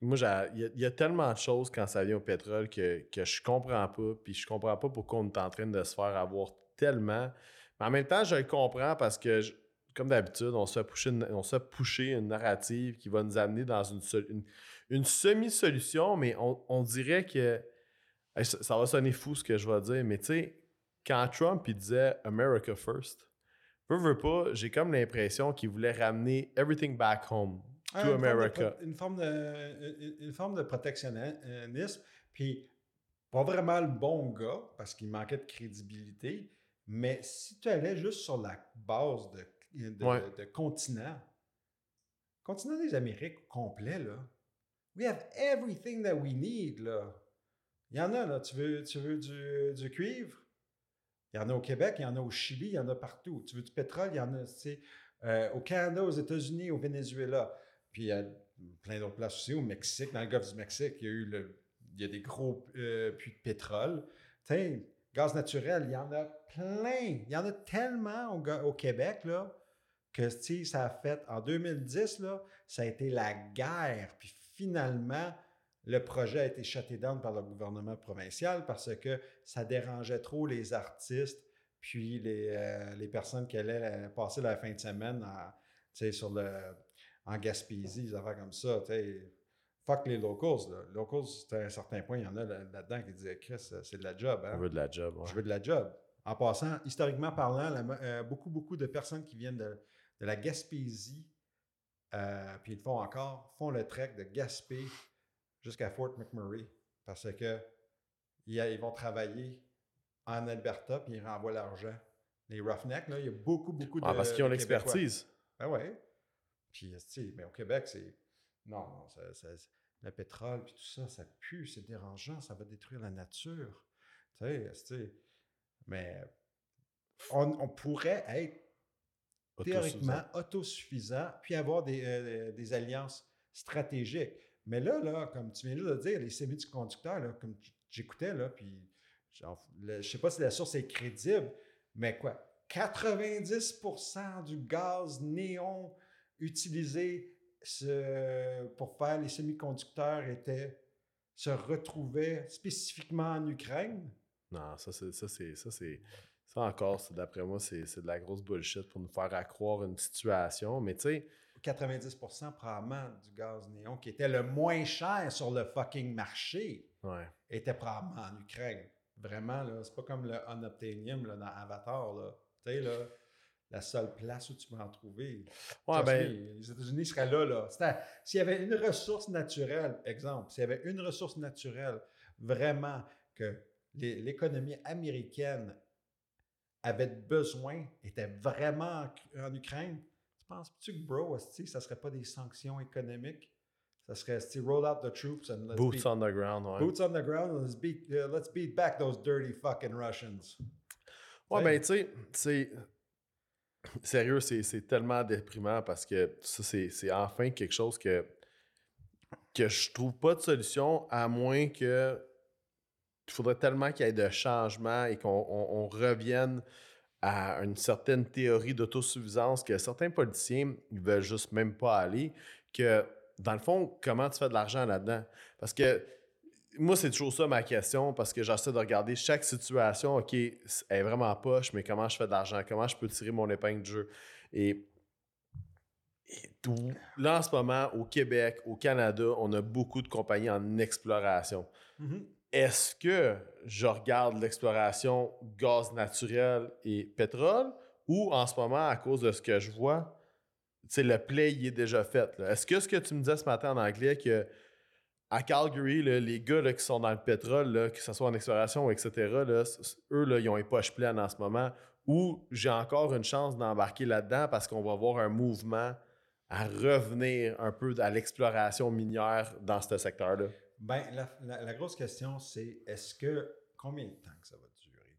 moi, j'ai- il y, a- il y a tellement de choses quand ça vient au pétrole que, que je comprends pas. Puis je comprends pas pourquoi on est en train de se faire avoir tellement. Mais en même temps, je le comprends parce que, je- comme d'habitude, on se fait pusher une, on se fait pusher une narrative qui va nous amener dans une, sol- une, une semi-solution, mais on, on dirait que. Ça va sonner fou ce que je vais dire, mais tu sais, quand Trump il disait America first, veux, veux pas, j'ai comme l'impression qu'il voulait ramener everything back home to Ah, une forme de America. pro- Une forme de, une forme de protectionnisme. Puis, pas vraiment le bon gars, parce qu'il manquait de crédibilité. Mais si tu allais juste sur la base de, de, Ouais. de continent, continent des Amériques au complet, là, we have everything that we need, là. Il y en a, là. Tu veux, tu veux du, du cuivre? Il y en a au Québec, il y en a au Chili, il y en a partout. Tu veux du pétrole? Il y en a, tu sais, euh, au Canada, aux États-Unis, au Venezuela. Puis il y a plein d'autres places aussi, au Mexique, dans le golfe du Mexique, il y a eu le, il y a des gros euh, puits de pétrole. Tu sais, gaz naturel, il y en a plein. Il y en a tellement au, au Québec, là, que ça a fait, en 2010, là, ça a été la guerre. Puis finalement, le projet a été shutté down par le gouvernement provincial parce que ça dérangeait trop les artistes puis les, euh, les personnes qui allaient euh, passer la fin de semaine en, tu sais, sur le, en Gaspésie, des affaires comme ça. tu sais. Fuck les locals. Là. Locals, à un certain point, il y en a là- là-dedans qui disaient Chris, euh, c'est de la job. hein. On veut de la job. ouais. Je veux de la job. En passant, historiquement parlant, la euh, beaucoup, beaucoup de personnes qui viennent de, de la Gaspésie, euh, puis ils le font encore, font le trek de Gaspé jusqu'à Fort McMurray parce que ils vont travailler en Alberta puis ils renvoient l'argent. Les Roughnecks, là, il y a beaucoup, beaucoup de. Ah, parce qu'ils ont l'expertise. Ben ouais. Puis, tu sais, mais au Québec, c'est. Non, non, ça, ça- le pétrole, puis tout ça, ça pue, c'est dérangeant, ça va détruire la nature. Tu sais, tu sais. Mais on, on pourrait être théoriquement autosuffisant, puis avoir des, euh, des alliances stratégiques. Mais là, là, comme tu viens juste de dire, les semi-conducteurs, là, comme j'écoutais, là, puis genre, le- je sais pas si la source est crédible, mais quoi, 90% du gaz néon utilisé ce- pour faire les semi-conducteurs était, se retrouvait spécifiquement en Ukraine? Non, ça, c'est. Ça, c'est, ça, c'est. Ça encore, c'est- d'après moi, c'est, c'est de la grosse bullshit pour nous faire accroire une situation. Mais tu sais, 90% probablement du gaz néon qui était le moins cher sur le fucking marché ouais. était probablement en Ukraine. Vraiment, là, c'est pas comme le unobtainium là, dans Avatar. Là. Tu sais, là, la seule place où tu peux en trouver. Ouais, ben, les États-Unis seraient là. là. S'il y avait une ressource naturelle, exemple, s'il y avait une ressource naturelle vraiment que l'économie américaine avait besoin, était vraiment en, Ukraine, tu penses-tu que, bro, esti, ça serait pas des sanctions économiques? Ça serait, roll out the troops and let's boots beat, on the ground, ouais. boots on the ground, let's beat, uh, let's beat back those dirty fucking Russians. Ouais, ben, tu sais, c'est. Sérieux, c'est tellement déprimant parce que ça, c'est c'est enfin quelque chose que, que je trouve pas de solution à moins que. Il faudrait tellement qu'il y ait de changements et qu'on on- on revienne à une certaine théorie d'autosuffisance que certains politiciens ils veulent juste même pas aller. Que dans le fond, comment tu fais de l'argent là-dedans? Parce que moi, c'est toujours ça ma question parce que j'essaie de regarder chaque situation. OK, elle est vraiment poche, mais comment je fais de l'argent? Comment je peux tirer mon épingle du jeu? Et, là, en ce moment, au Québec, au Canada, on a beaucoup de compagnies en exploration. Mhm. Est-ce que je regarde l'exploration gaz naturel et pétrole ou en ce moment, à cause de ce que je vois, le play il est déjà fait? Est-ce que ce que tu me disais ce matin en anglais, que à Calgary, les gars là, qui sont dans le pétrole, que ce soit en exploration, etc., eux, ils ont les poches pleines en ce moment, ou j'ai encore une chance d'embarquer là-dedans parce qu'on va avoir un mouvement à revenir un peu à l'exploration minière dans ce secteur-là? Ben, la, grosse question, c'est est-ce que combien de temps que ça va durer?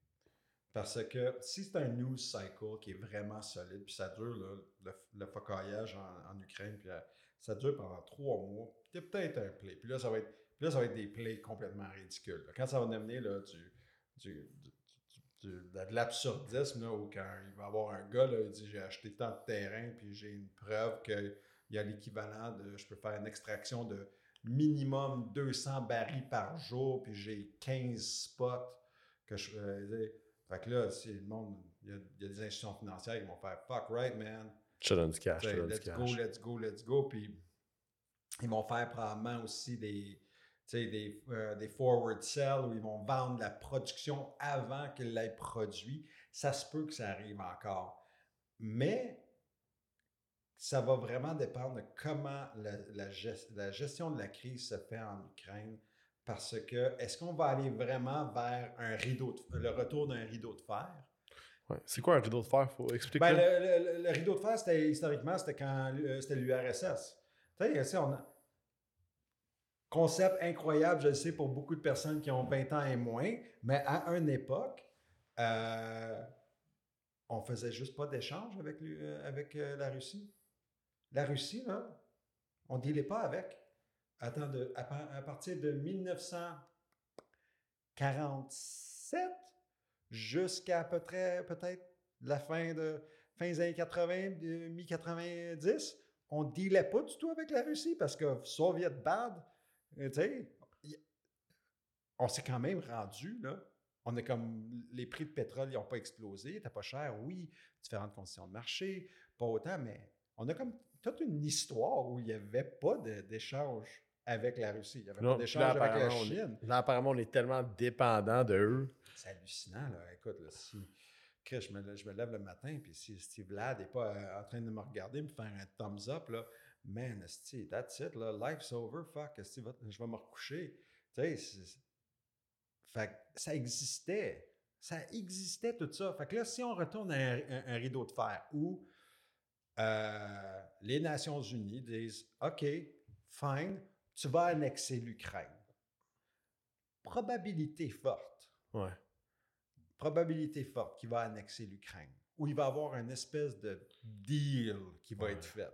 Parce que si c'est un news cycle qui est vraiment solide, puis ça dure, le, le focaillage en, Ukraine, puis euh, ça dure pendant trois mois, il y a peut-être un play. Puis là, ça va être, puis là, ça va être des plays complètement ridicules. Quand ça va devenir là, du, du, du- de l'absurdisme, où quand il va y avoir un gars, là, il dit J'ai acheté tant de terrain, puis j'ai une preuve qu'il y a l'équivalent de. Je peux faire une extraction de minimum 200 barils par jour, puis j'ai 15 spots que je. euh, fait que là, si le monde, il y, a, il y a des institutions financières qui vont faire fuck right, man. Je donne du cash, je donne du let's cash. go, let's go, let's go. Puis ils vont faire probablement aussi des, euh, des forward sell où ils vont vendre la production avant qu'ils l'aient produit. Ça se peut que ça arrive encore. Mais ça va vraiment dépendre de comment la, la gest- la gestion de la crise se fait en Ukraine. Parce que est-ce qu'on va aller vraiment vers un rideau de- le retour d'un rideau de fer? Ouais. C'est quoi un rideau de fer? Faut expliquer. Ben, le, le- le rideau de fer, c'était historiquement, c'était quand euh, c'était l'URSS. Tu sais, on a- Concept incroyable, je le sais, pour beaucoup de personnes qui ont 20 ans et moins, mais à une époque, euh, on faisait juste pas d'échange avec, euh, avec euh, la Russie. La Russie, on ne dealait pas avec. À, par- à partir de 1947 jusqu'à peu près peut-être la fin de fin des années 80, de mi-90, on ne dealait pas du tout avec la Russie parce que Soviet bad, euh, on s'est quand même rendu. On est comme les prix de pétrole, n'ont pas explosé, t'as pas cher, oui, différentes conditions de marché, pas autant, mais on a comme toute une histoire où il n'y avait pas d'échange avec la Russie. Il n'y avait Non, pas d'échange avec la apparemment, on Chine. Là, apparemment, on est tellement dépendant de eux. C'est hallucinant, là. Écoute, là, si Chris, je, me, je me lève le matin, puis si Steve Vlad n'est pas euh, en train de me regarder, me faire un thumbs up, là, man, esti, that's it, là, life's over, fuck, esti, je vais me recoucher. Tu sais, c'est- fait que ça existait. Ça existait tout ça. Fait que là, si on retourne à un, un- un rideau de fer où euh, les Nations Unies disent OK, fine, tu vas annexer l'Ukraine. Probabilité forte Ouais. probabilité forte qu'il va annexer l'Ukraine, ou il va y avoir une espèce de deal qui va Ouais. être fait.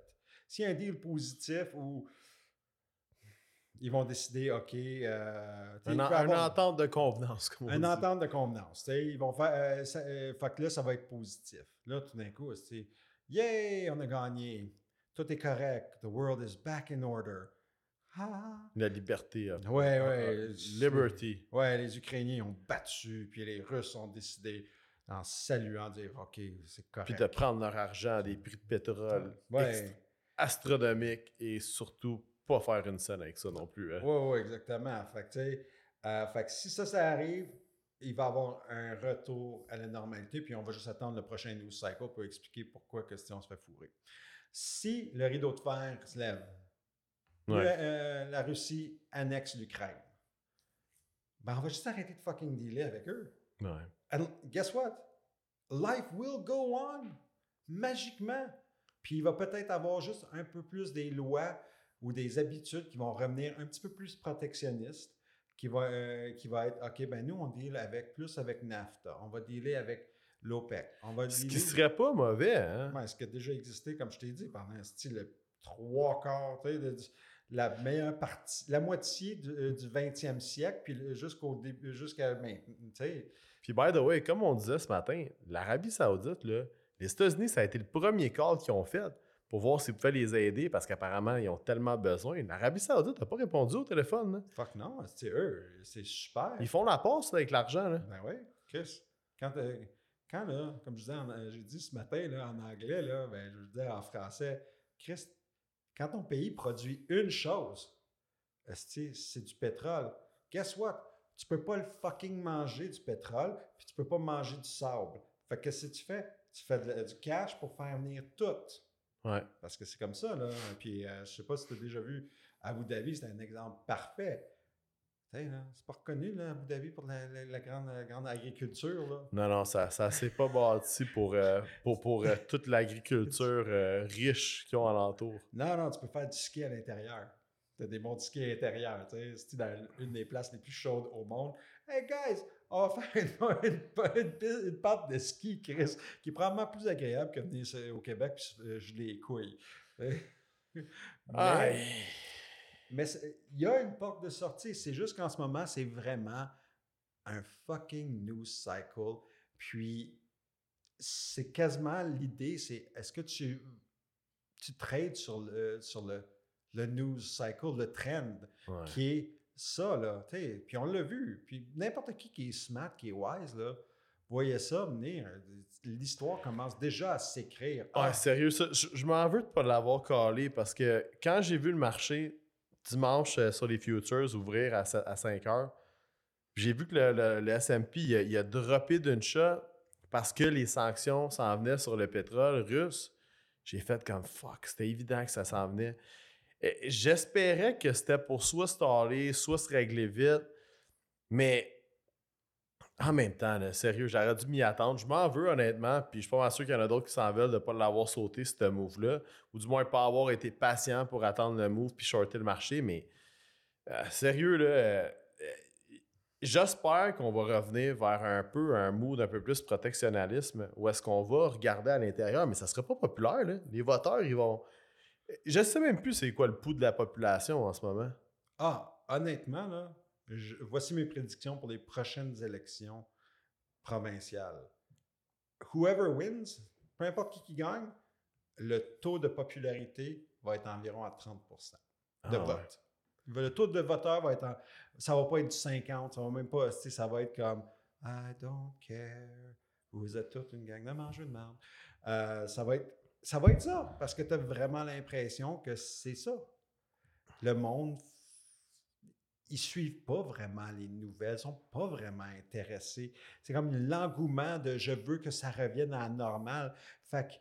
S'il y a un deal positif où ils vont décider, OK, euh, Un, entente de convenance, comme on une dit. entente de convenance. Ils vont faire, euh, ça, euh, fait que là, ça va être positif. Là, tout d'un coup, c'est Yay, on a gagné. Tout est correct. The world is back in order. Ah. La liberté. Ouais, ouais. liberty. Ouais, les Ukrainiens ont battu, puis les Russes ont décidé, en saluant, de dire OK, c'est correct. Puis de prendre leur argent à des prix de pétrole Ouais. astronomiques et surtout pas faire une scène avec ça non plus. hein. Oui, oui, exactement. Fait que, euh, fait que si ça, ça arrive, il va y avoir un retour à la normalité, puis on va juste attendre le prochain news cycle pour expliquer pourquoi que si on se fait fourrer. Si le rideau de fer se lève, Ouais. le- euh, la Russie annexe l'Ukraine, ben on va juste arrêter de fucking dealer avec eux. Ouais. And guess what? Life will go on magiquement. Puis il va peut-être avoir juste un peu plus des lois ou des habitudes qui vont revenir un petit peu plus protectionnistes, qui va, euh, qui va être, OK, ben nous, on deal avec plus avec NAFTA, on va dealer avec l'OPEC, on va Ce qui serait pas mauvais, hein? Ouais, ce qui a déjà existé, comme je t'ai dit, pendant un style le trois quarts, tu sais, de- la meilleure partie, la moitié du, euh, du 20e siècle, puis jusqu'au début, jusqu'à maintenant. Puis, by the way, comme on disait ce matin, l'Arabie Saoudite, là, les États-Unis, ça a été le premier call qu'ils ont fait pour voir s'ils pouvaient les aider parce qu'apparemment, ils ont tellement besoin. L'Arabie Saoudite n'a pas répondu au téléphone. là. Fuck non, c'est eux, c'est super. Ils font la passe avec l'argent. là. Ben oui, Chris. Quand, euh, quand là, comme je disais, euh, j'ai dit ce matin là, en anglais, là, ben, je veux dire en français, Chris, quand ton pays produit une chose, c'est du pétrole. Guess what? Tu peux pas le fucking manger du pétrole, puis tu peux pas manger du sable. Fait que qu'est-ce que tu fais? Tu fais de- du cash pour faire venir tout. Ouais. Parce que c'est comme ça, là. Puis, euh, je sais pas si tu as déjà vu Abu Dhabi, c'est un exemple parfait. C'est pas reconnu, là, Abu Dhabi, pour la, la- la grande, la grande agriculture, là. Non, non, ça ça s'est pas bâti pour, euh, pour, pour euh, toute l'agriculture euh, riche qu'ils ont alentour. Non, non, tu peux faire du ski à l'intérieur. Tu as des bons ski à l'intérieur. C'est dans une des places les plus chaudes au monde? Hey guys, on va faire une, une, de ski, Chris, qui est probablement plus agréable que venir au Québec puis je les couilles. mais, mais il y a une porte de sortie. C'est juste qu'en ce moment, c'est vraiment un fucking news cycle. Puis, c'est quasiment l'idée, c'est est-ce que tu, tu trades sur le, sur le, le news cycle, le trend, qui est ça, là. Puis on l'a vu. Puis n'importe qui qui est smart, qui est wise, là, voyait ça venir. L'histoire commence déjà à s'écrire. Ah, sérieux, ça, je, m'en veux de pas l'avoir collé parce que quand j'ai vu le marché dimanche euh, sur les futures ouvrir à, à 5 heures, j'ai vu que le, le, S&P, il a, droppé d'une shot parce que les sanctions s'en venaient sur le pétrole russe. J'ai fait comme fuck, c'était évident que ça s'en venait. J'espérais que c'était pour soit se soit se régler vite, mais en même temps, sérieux, j'aurais dû m'y attendre. Je m'en veux honnêtement, puis je suis pas sûr qu'il y en a d'autres qui s'en veulent de ne pas l'avoir sauté, ce move-là, ou du moins pas avoir été patient pour attendre le move puis shorter le marché, mais euh, sérieux, là, euh, J'espère qu'on va revenir vers un peu un mood un peu plus protectionnalisme où est-ce qu'on va regarder à l'intérieur, mais ça ne sera pas populaire. Là. Les voteurs, ils vont. Je sais même plus c'est quoi le pouls de la population en ce moment. Ah, honnêtement, là, voici mes prédictions pour les prochaines élections provinciales. Whoever wins, peu importe qui, qui gagne, le taux de popularité va être environ à 30 de ah vote. Le taux de voteur va être en, ça va pas être du 50, ça va même pas, ça va être comme I don't care, vous êtes toute une gang de mangeurs de merde. Euh, ça, va être, ça va être ça, parce que tu as vraiment l'impression que c'est ça. Le monde, ils suivent pas vraiment les nouvelles, ils sont pas vraiment intéressés. C'est comme l'engouement de je veux que ça revienne à la normale. Fait que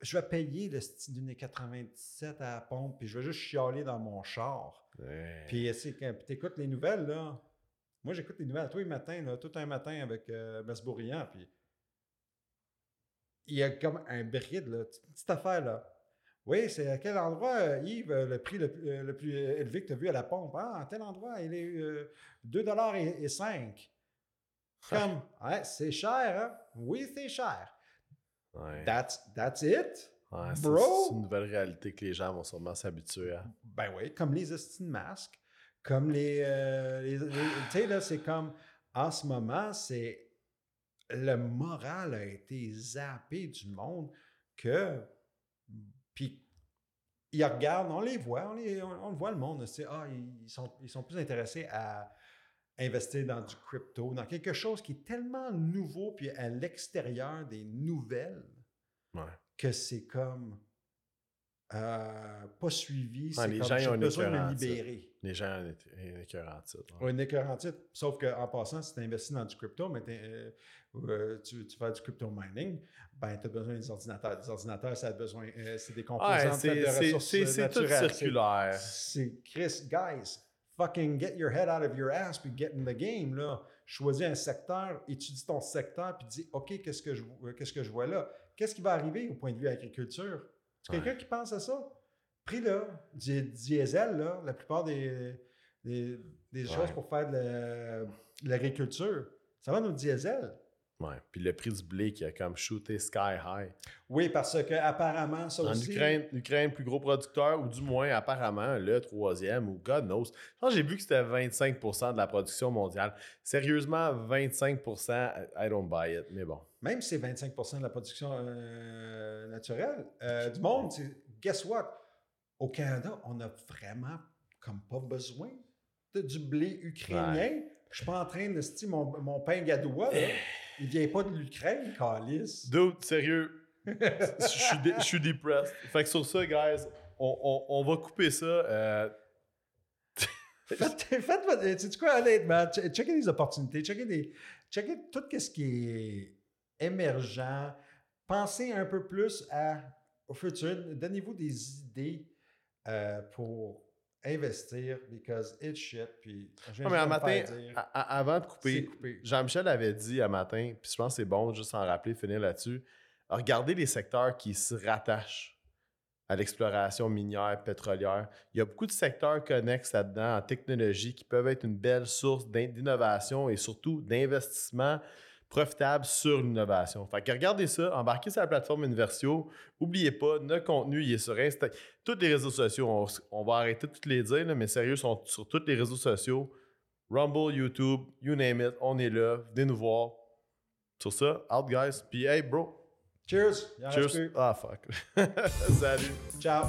je vais payer le style d'une 97 à la pompe, puis je vais juste chialer dans mon char. Puis quand tu écoutes les nouvelles, là, moi j'écoute les nouvelles tous les matins, là, tout un matin avec euh, Bourriant, puis il y a comme un bride, là, petite affaire là. Oui, c'est à quel endroit, euh, Yves, euh, le prix le, le plus élevé que tu as vu à la pompe? Ah, à tel endroit, il est 2,5 et, et 5. Comme, ouais, c'est cher, hein? Oui, c'est cher. That's, that's it. Bro! C'est une nouvelle réalité que les gens vont sûrement s'habituer à. Ben oui, comme les estime masques, comme les. Euh, tu sais, là, c'est comme. En ce moment, c'est. Le moral a été zappé du monde que. Puis, ils regardent, on les voit, on, les, on, voit le monde. Ah, ils sont, ils sont plus intéressés à investir dans du crypto, dans quelque chose qui est tellement nouveau, puis à l'extérieur des nouvelles. Ouais que c'est comme euh, pas suivi. c'est comme j'ai besoin de me libérer. Les gens ont une écœur en titre. Oui, une écœur en titre. Sauf qu'en passant, si tu investis dans du crypto, mais euh, euh, tu, tu, fais du crypto mining, ben, tu as besoin des ordinateurs. Des ordinateurs, ça a besoin. c'est des composants de ressources C'est tout circulaire. C'est Chris, guys, fucking get your head out of your ass puis get in the game. Là. Choisis un secteur, étudie ton secteur puis dis OK, qu'est-ce que je, qu'est-ce que je vois là? qu'est-ce qui va arriver au point de vue agriculture? C'est quelqu'un qui pense à ça? Prix là, du diesel, là, la plupart des, des, choses pour faire de l'agriculture, ça va dans le diesel. Ouais. Puis le prix du blé qui a comme shooté sky high. Oui, parce que apparemment, ça en Ukraine, l'Ukraine, plus gros producteur, ou du moins apparemment le troisième, ou God knows. j'ai vu que c'était 25% de la production mondiale. Sérieusement, 25% I don't buy it, mais bon. Même si c'est 25% de la production euh, naturelle euh, du monde, guess what? Au Canada, on a vraiment comme pas besoin de du blé ukrainien. Je suis pas en train de mon, mon pain gadois. Il vient pas de l'Ukraine, Calis. Dude, sérieux. Je suis depressed. Fait que sur ça, guys, on, on, on va couper ça. Euh... faites, faites votre. Tu sais quoi, honnêtement, checkez les opportunités, checkez, des, checkez tout ce qui est émergent. Pensez un peu plus à, au futur. Donnez-vous des idées euh, pour investir because it's shit. Puis, non, mais un matin, avant de couper, Jean-Michel avait dit un matin, puis je pense que c'est bon juste s'en rappeler, finir là-dessus. Regardez les secteurs qui se rattachent à l'exploration minière, pétrolière. Il y a beaucoup de secteurs connexes là-dedans en technologie qui peuvent être une belle source d'innovation et surtout d'investissement profitable sur l'innovation. Fait que regardez ça, embarquez sur la plateforme Universio. N'oubliez pas, notre contenu, il est sur Instagram. Tous les réseaux sociaux, on, va arrêter de toutes les dire, mais sérieux, sont sur tous les réseaux sociaux. Rumble, YouTube, you name it, on est là. Venez nous voir. Sur ça, out guys. Puis hey bro. Cheers. Cheers. Ah fuck. Salut. Ciao.